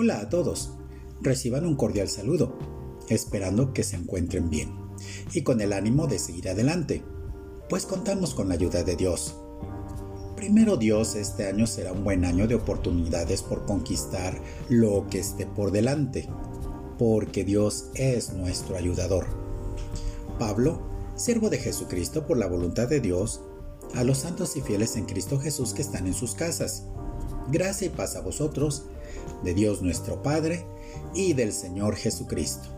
Hola a todos. Reciban un cordial saludo, esperando que se encuentren bien y con el ánimo de seguir adelante, pues contamos con la ayuda de Dios. Primero Dios, este año será un buen año de oportunidades por conquistar lo que esté por delante, porque Dios es nuestro ayudador. Pablo, siervo de Jesucristo por la voluntad de Dios, a los santos y fieles en Cristo Jesús que están en sus casas. Gracia y paz a vosotros de Dios nuestro Padre y del Señor Jesucristo.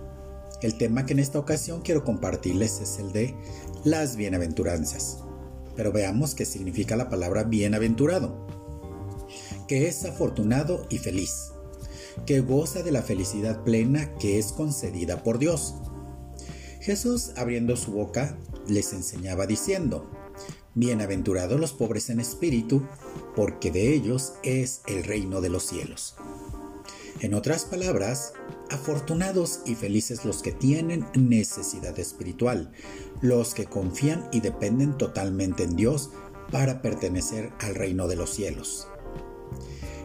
El tema que en esta ocasión quiero compartirles es el de las bienaventuranzas. Pero veamos qué significa la palabra bienaventurado. Que es afortunado y feliz. Que goza de la felicidad plena que es concedida por Dios. Jesús, abriendo su boca, les enseñaba diciendo, Bienaventurados los pobres en espíritu, porque de ellos es el reino de los cielos. En otras palabras, afortunados y felices los que tienen necesidad espiritual, los que confían y dependen totalmente en Dios para pertenecer al reino de los cielos.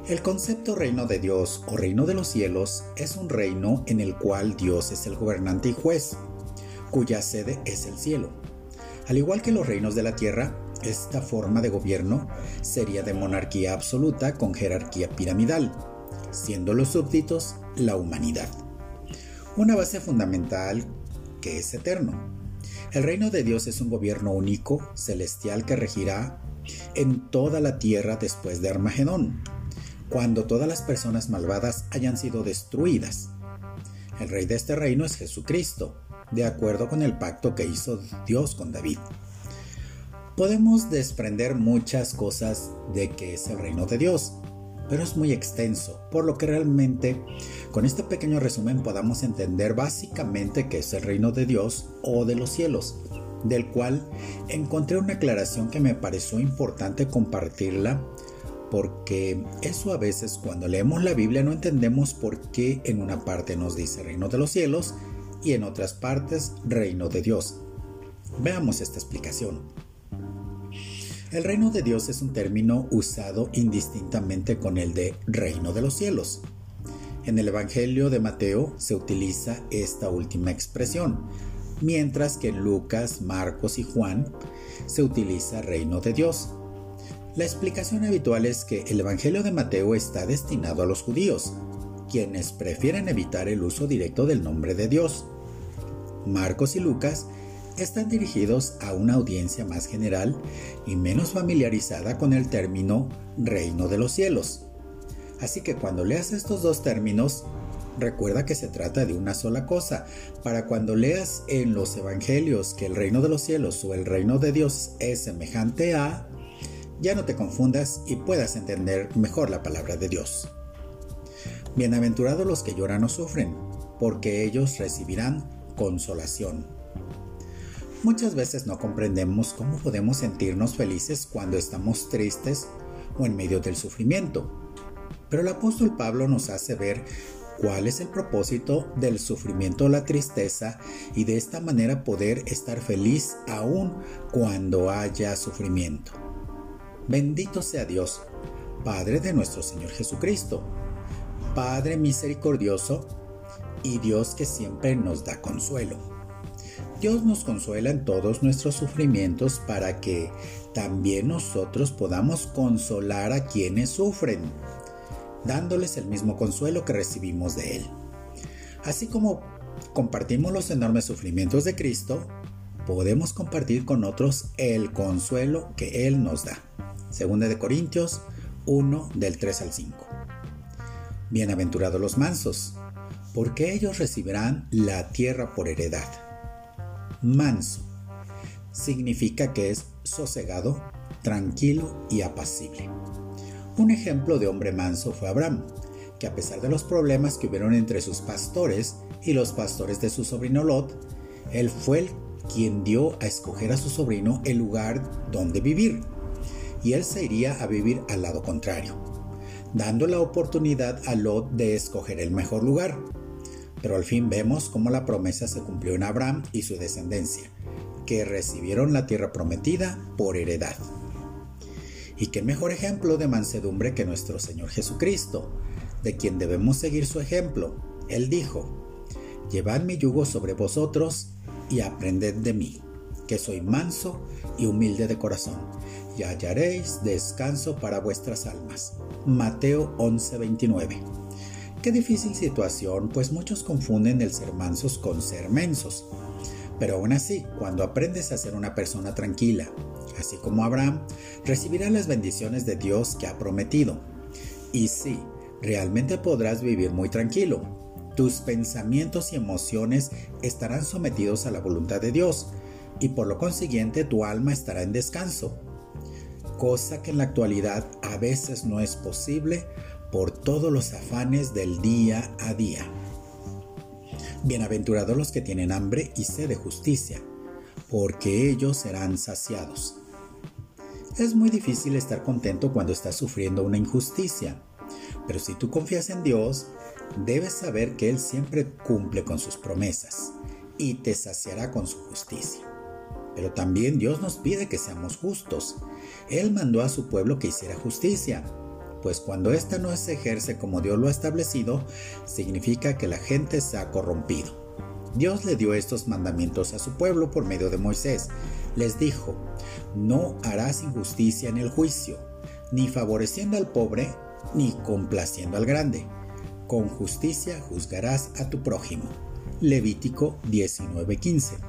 El concepto reino de Dios o reino de los cielos es un reino en el cual Dios es el gobernante y juez, cuya sede es el cielo. Al igual que los reinos de la tierra, esta forma de gobierno sería de monarquía absoluta con jerarquía piramidal, siendo los súbditos la humanidad. Una base fundamental que es eterno. El reino de Dios es un gobierno único, celestial, que regirá en toda la tierra después de Armagedón, cuando todas las personas malvadas hayan sido destruidas. El rey de este reino es Jesucristo, de acuerdo con el pacto que hizo Dios con David. Podemos desprender muchas cosas de que es el reino de Dios, pero es muy extenso, por lo que realmente con este pequeño resumen podamos entender básicamente qué es el reino de Dios o de los cielos, del cual encontré una aclaración que me pareció importante compartirla porque eso a veces cuando leemos la Biblia no entendemos por qué en una parte nos dice reino de los cielos y en otras partes reino de Dios. Veamos esta explicación. El reino de Dios es un término usado indistintamente con el de reino de los cielos. En el Evangelio de Mateo se utiliza esta última expresión, mientras que en Lucas, Marcos y Juan se utiliza reino de Dios. La explicación habitual es que el Evangelio de Mateo está destinado a los judíos, quienes prefieren evitar el uso directo del nombre de Dios. Marcos y Lucas están dirigidos a una audiencia más general y menos familiarizada con el término reino de los cielos. Así que cuando leas estos dos términos, recuerda que se trata de una sola cosa. Para cuando leas en los evangelios que el reino de los cielos o el reino de Dios es semejante a, ya no te confundas y puedas entender mejor la palabra de Dios. Bienaventurados los que lloran o sufren, porque ellos recibirán consolación. Muchas veces no comprendemos cómo podemos sentirnos felices cuando estamos tristes o en medio del sufrimiento. Pero el apóstol Pablo nos hace ver cuál es el propósito del sufrimiento o la tristeza y de esta manera poder estar feliz aún cuando haya sufrimiento. Bendito sea Dios, Padre de nuestro Señor Jesucristo, Padre misericordioso y Dios que siempre nos da consuelo. Dios nos consuela en todos nuestros sufrimientos para que también nosotros podamos consolar a quienes sufren, dándoles el mismo consuelo que recibimos de Él. Así como compartimos los enormes sufrimientos de Cristo, podemos compartir con otros el consuelo que Él nos da. Segunda de Corintios 1 del 3 al 5. Bienaventurados los mansos, porque ellos recibirán la tierra por heredad manso. Significa que es sosegado, tranquilo y apacible. Un ejemplo de hombre manso fue Abraham, que a pesar de los problemas que hubieron entre sus pastores y los pastores de su sobrino Lot, él fue el quien dio a escoger a su sobrino el lugar donde vivir, y él se iría a vivir al lado contrario, dando la oportunidad a Lot de escoger el mejor lugar, pero al fin vemos cómo la promesa se cumplió en Abraham y su descendencia, que recibieron la tierra prometida por heredad. Y qué mejor ejemplo de mansedumbre que nuestro Señor Jesucristo, de quien debemos seguir su ejemplo. Él dijo, Llevad mi yugo sobre vosotros y aprended de mí, que soy manso y humilde de corazón, y hallaréis descanso para vuestras almas. Mateo 11:29. Qué difícil situación, pues muchos confunden el ser mansos con ser mensos. Pero aún así, cuando aprendes a ser una persona tranquila, así como Abraham, recibirás las bendiciones de Dios que ha prometido. Y sí, realmente podrás vivir muy tranquilo. Tus pensamientos y emociones estarán sometidos a la voluntad de Dios y por lo consiguiente tu alma estará en descanso, cosa que en la actualidad a veces no es posible por todos los afanes del día a día. Bienaventurados los que tienen hambre y sed de justicia, porque ellos serán saciados. Es muy difícil estar contento cuando estás sufriendo una injusticia, pero si tú confías en Dios, debes saber que Él siempre cumple con sus promesas y te saciará con su justicia. Pero también Dios nos pide que seamos justos. Él mandó a su pueblo que hiciera justicia, pues cuando ésta no se ejerce como Dios lo ha establecido, significa que la gente se ha corrompido. Dios le dio estos mandamientos a su pueblo por medio de Moisés. Les dijo, no harás injusticia en el juicio, ni favoreciendo al pobre, ni complaciendo al grande. Con justicia juzgarás a tu prójimo. Levítico 19:15.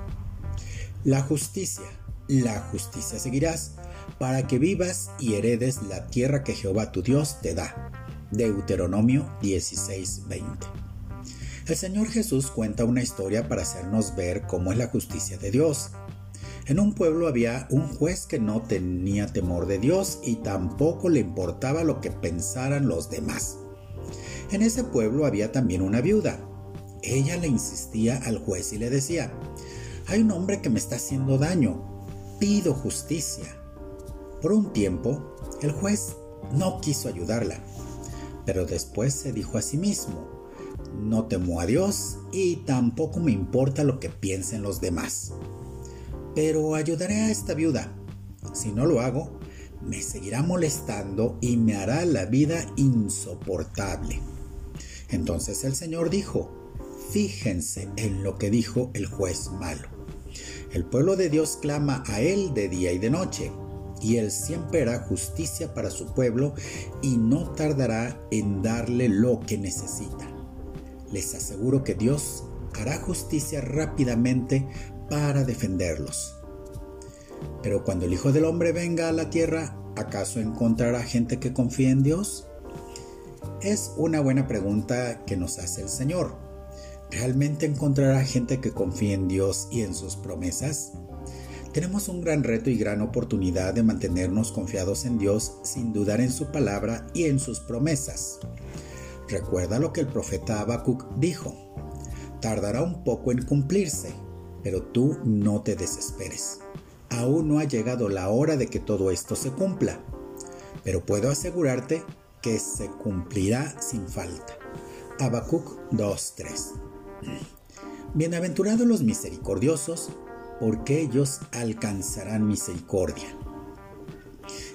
La justicia, la justicia seguirás, para que vivas y heredes la tierra que Jehová tu Dios te da. Deuteronomio 16:20. El Señor Jesús cuenta una historia para hacernos ver cómo es la justicia de Dios. En un pueblo había un juez que no tenía temor de Dios y tampoco le importaba lo que pensaran los demás. En ese pueblo había también una viuda. Ella le insistía al juez y le decía, hay un hombre que me está haciendo daño, pido justicia. Por un tiempo, el juez no quiso ayudarla, pero después se dijo a sí mismo, no temo a Dios y tampoco me importa lo que piensen los demás. Pero ayudaré a esta viuda. Si no lo hago, me seguirá molestando y me hará la vida insoportable. Entonces el Señor dijo, fíjense en lo que dijo el juez malo. El pueblo de Dios clama a Él de día y de noche, y Él siempre hará justicia para su pueblo y no tardará en darle lo que necesita les aseguro que Dios hará justicia rápidamente para defenderlos. Pero cuando el Hijo del Hombre venga a la tierra, ¿acaso encontrará gente que confíe en Dios? Es una buena pregunta que nos hace el Señor. ¿Realmente encontrará gente que confíe en Dios y en sus promesas? Tenemos un gran reto y gran oportunidad de mantenernos confiados en Dios sin dudar en su palabra y en sus promesas. Recuerda lo que el profeta Habacuc dijo. Tardará un poco en cumplirse, pero tú no te desesperes. Aún no ha llegado la hora de que todo esto se cumpla, pero puedo asegurarte que se cumplirá sin falta. Habacuc 2.3 Bienaventurados los misericordiosos, porque ellos alcanzarán misericordia.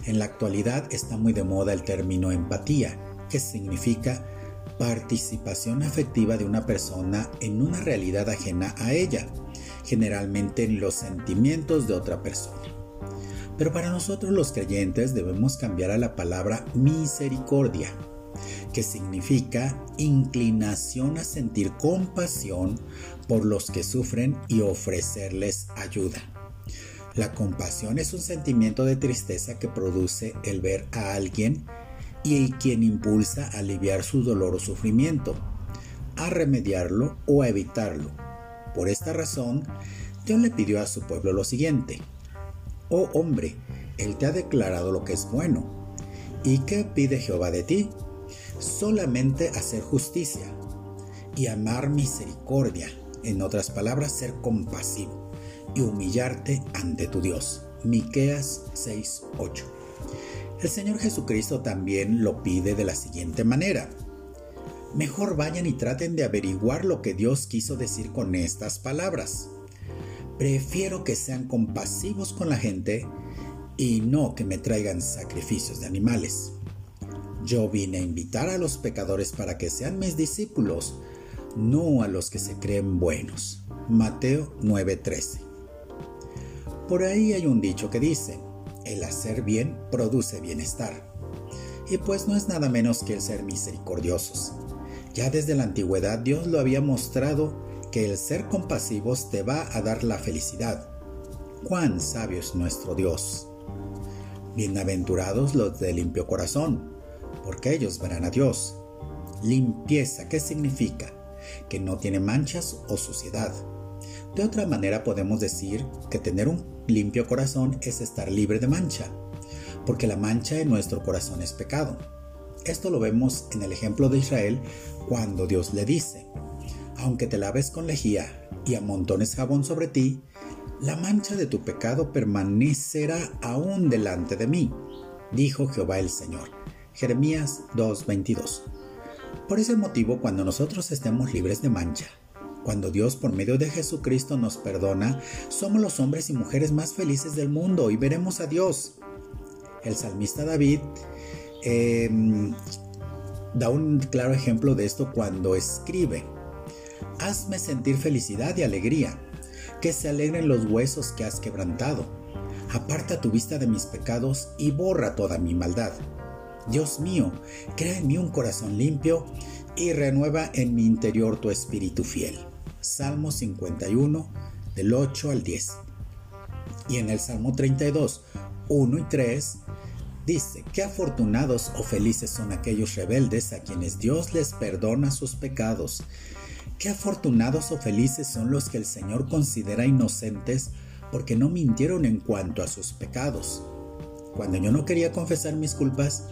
En la actualidad está muy de moda el término empatía, que significa participación afectiva de una persona en una realidad ajena a ella, generalmente en los sentimientos de otra persona. Pero para nosotros los creyentes debemos cambiar a la palabra misericordia, que significa inclinación a sentir compasión por los que sufren y ofrecerles ayuda. La compasión es un sentimiento de tristeza que produce el ver a alguien y quien impulsa a aliviar su dolor o sufrimiento, a remediarlo o a evitarlo. Por esta razón, Dios le pidió a su pueblo lo siguiente. Oh hombre, Él te ha declarado lo que es bueno. ¿Y qué pide Jehová de ti? Solamente hacer justicia y amar misericordia, en otras palabras, ser compasivo y humillarte ante tu Dios. Miqueas 6:8. El Señor Jesucristo también lo pide de la siguiente manera. Mejor vayan y traten de averiguar lo que Dios quiso decir con estas palabras. Prefiero que sean compasivos con la gente y no que me traigan sacrificios de animales. Yo vine a invitar a los pecadores para que sean mis discípulos, no a los que se creen buenos. Mateo 9:13. Por ahí hay un dicho que dice, el hacer bien produce bienestar. Y pues no es nada menos que el ser misericordiosos. Ya desde la antigüedad Dios lo había mostrado que el ser compasivos te va a dar la felicidad. Cuán sabio es nuestro Dios. Bienaventurados los de limpio corazón, porque ellos verán a Dios. Limpieza, ¿qué significa? Que no tiene manchas o suciedad. De otra manera podemos decir que tener un limpio corazón es estar libre de mancha, porque la mancha en nuestro corazón es pecado. Esto lo vemos en el ejemplo de Israel cuando Dios le dice, aunque te laves con lejía y amontones jabón sobre ti, la mancha de tu pecado permanecerá aún delante de mí, dijo Jehová el Señor. Jeremías 2:22. Por ese motivo, cuando nosotros estemos libres de mancha, cuando Dios por medio de Jesucristo nos perdona, somos los hombres y mujeres más felices del mundo y veremos a Dios. El salmista David em, da un claro ejemplo de esto cuando escribe, Hazme sentir felicidad y alegría, que se alegren los huesos que has quebrantado. Aparta tu vista de mis pecados y borra toda mi maldad. Dios mío, crea en mí un corazón limpio y renueva en mi interior tu espíritu fiel. Salmo 51, del 8 al 10. Y en el Salmo 32, 1 y 3, dice, qué afortunados o felices son aquellos rebeldes a quienes Dios les perdona sus pecados. Qué afortunados o felices son los que el Señor considera inocentes porque no mintieron en cuanto a sus pecados. Cuando yo no quería confesar mis culpas,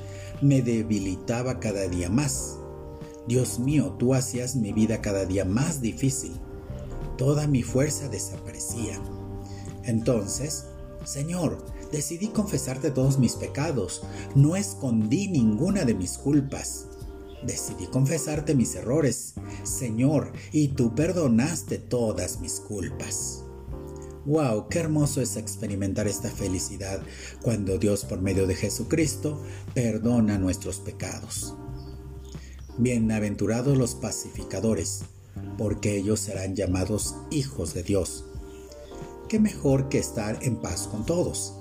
me debilitaba cada día más. Dios mío, tú hacías mi vida cada día más difícil. Toda mi fuerza desaparecía. Entonces, Señor, decidí confesarte todos mis pecados. No escondí ninguna de mis culpas. Decidí confesarte mis errores, Señor, y tú perdonaste todas mis culpas. ¡Wow! ¡Qué hermoso es experimentar esta felicidad cuando Dios por medio de Jesucristo perdona nuestros pecados! Bienaventurados los pacificadores, porque ellos serán llamados hijos de Dios. ¿Qué mejor que estar en paz con todos?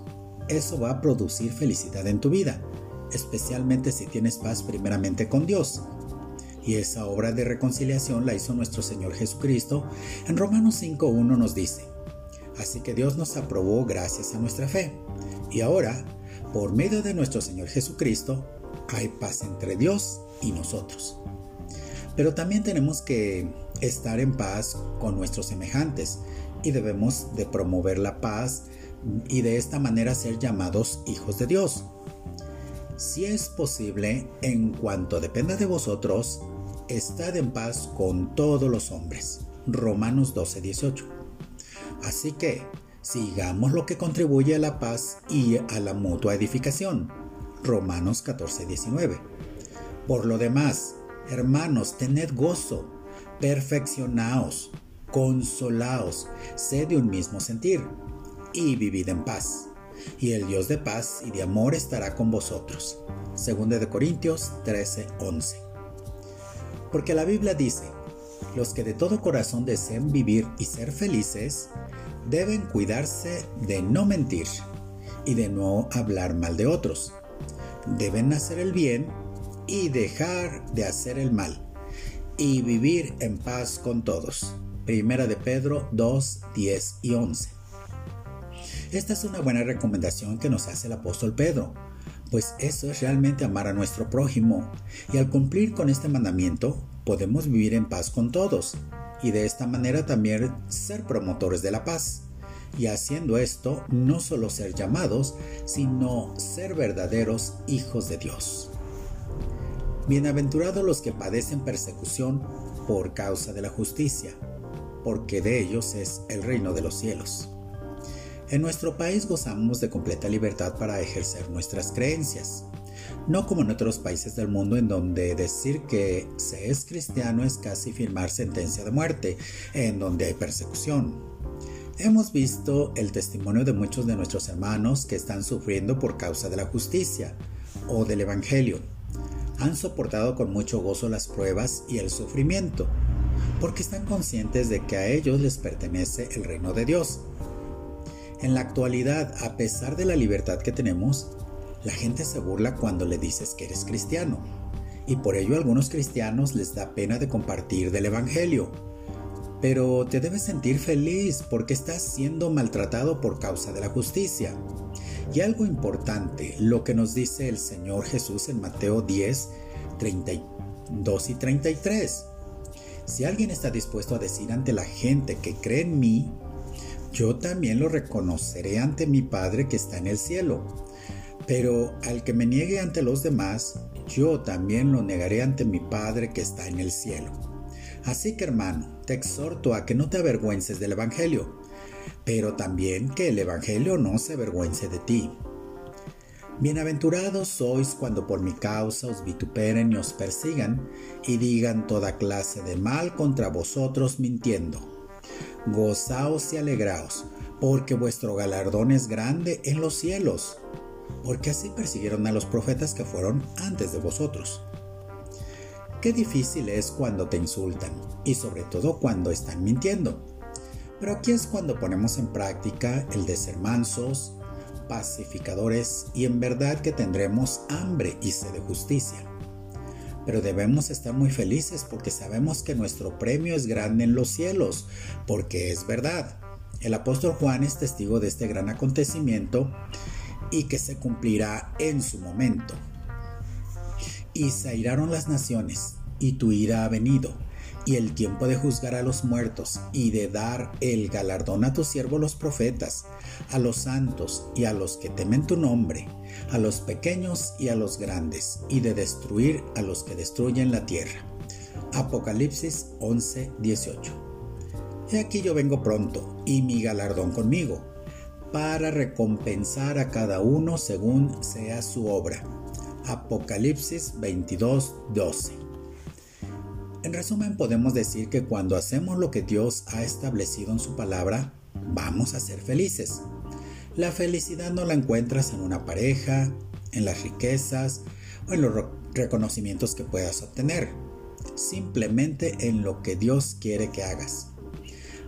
Eso va a producir felicidad en tu vida, especialmente si tienes paz primeramente con Dios. Y esa obra de reconciliación la hizo nuestro Señor Jesucristo. En Romanos 5.1 nos dice, Así que Dios nos aprobó gracias a nuestra fe. Y ahora, por medio de nuestro Señor Jesucristo, hay paz entre Dios y nosotros. Pero también tenemos que estar en paz con nuestros semejantes y debemos de promover la paz y de esta manera ser llamados hijos de Dios. Si es posible, en cuanto dependa de vosotros, estad en paz con todos los hombres. Romanos 12:18. Así que sigamos lo que contribuye a la paz y a la mutua edificación. Romanos 14:19. Por lo demás, hermanos, tened gozo, perfeccionaos, consolaos, sed de un mismo sentir y vivid en paz. Y el Dios de paz y de amor estará con vosotros. Segunda de Corintios 13:11. Porque la Biblia dice, los que de todo corazón deseen vivir y ser felices, deben cuidarse de no mentir y de no hablar mal de otros. Deben hacer el bien y dejar de hacer el mal y vivir en paz con todos. Primera de Pedro 2, 10 y 11. Esta es una buena recomendación que nos hace el apóstol Pedro, pues eso es realmente amar a nuestro prójimo, y al cumplir con este mandamiento podemos vivir en paz con todos, y de esta manera también ser promotores de la paz. Y haciendo esto, no solo ser llamados, sino ser verdaderos hijos de Dios. Bienaventurados los que padecen persecución por causa de la justicia, porque de ellos es el reino de los cielos. En nuestro país gozamos de completa libertad para ejercer nuestras creencias, no como en otros países del mundo en donde decir que se es cristiano es casi firmar sentencia de muerte, en donde hay persecución. Hemos visto el testimonio de muchos de nuestros hermanos que están sufriendo por causa de la justicia o del Evangelio. han soportado con mucho gozo las pruebas y el sufrimiento, porque están conscientes de que a ellos les pertenece el reino de Dios. En la actualidad, a pesar de la libertad que tenemos, la gente se burla cuando le dices que eres cristiano, y por ello a algunos cristianos les da pena de compartir del Evangelio. Pero te debes sentir feliz porque estás siendo maltratado por causa de la justicia. Y algo importante, lo que nos dice el Señor Jesús en Mateo 10, 32 y 33. Si alguien está dispuesto a decir ante la gente que cree en mí, yo también lo reconoceré ante mi Padre que está en el cielo. Pero al que me niegue ante los demás, yo también lo negaré ante mi Padre que está en el cielo. Así que hermano, te exhorto a que no te avergüences del Evangelio, pero también que el Evangelio no se avergüence de ti. Bienaventurados sois cuando por mi causa os vituperen y os persigan y digan toda clase de mal contra vosotros mintiendo. Gozaos y alegraos, porque vuestro galardón es grande en los cielos, porque así persiguieron a los profetas que fueron antes de vosotros. Qué difícil es cuando te insultan, y sobre todo cuando están mintiendo. Pero aquí es cuando ponemos en práctica el de ser mansos, pacificadores y en verdad que tendremos hambre y sed de justicia. Pero debemos estar muy felices porque sabemos que nuestro premio es grande en los cielos, porque es verdad. El apóstol Juan es testigo de este gran acontecimiento y que se cumplirá en su momento. Y se airaron las naciones, y tu ira ha venido y el tiempo de juzgar a los muertos y de dar el galardón a tus siervos los profetas, a los santos y a los que temen tu nombre, a los pequeños y a los grandes, y de destruir a los que destruyen la tierra. Apocalipsis 11, 18. He aquí yo vengo pronto, y mi galardón conmigo, para recompensar a cada uno según sea su obra. Apocalipsis 22, 12. En resumen, podemos decir que cuando hacemos lo que Dios ha establecido en su palabra, vamos a ser felices. La felicidad no la encuentras en una pareja, en las riquezas o en los reconocimientos que puedas obtener, simplemente en lo que Dios quiere que hagas.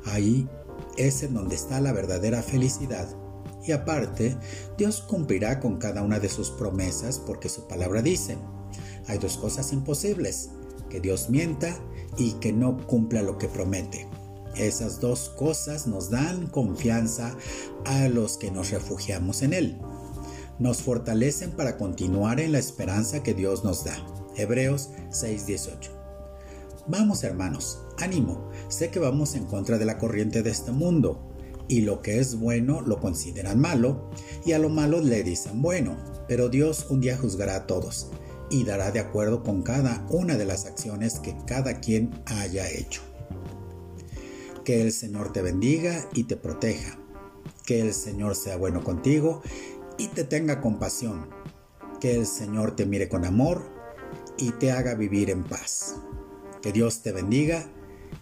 Ahí es en donde está la verdadera felicidad. Y aparte, Dios cumplirá con cada una de sus promesas porque su palabra dice, hay dos cosas imposibles, que Dios mienta y que no cumpla lo que promete. Esas dos cosas nos dan confianza a los que nos refugiamos en Él. Nos fortalecen para continuar en la esperanza que Dios nos da. Hebreos 6:18. Vamos hermanos, ánimo, sé que vamos en contra de la corriente de este mundo, y lo que es bueno lo consideran malo, y a lo malo le dicen bueno, pero Dios un día juzgará a todos, y dará de acuerdo con cada una de las acciones que cada quien haya hecho. Que el Señor te bendiga y te proteja. Que el Señor sea bueno contigo y te tenga compasión. Que el Señor te mire con amor y te haga vivir en paz. Que Dios te bendiga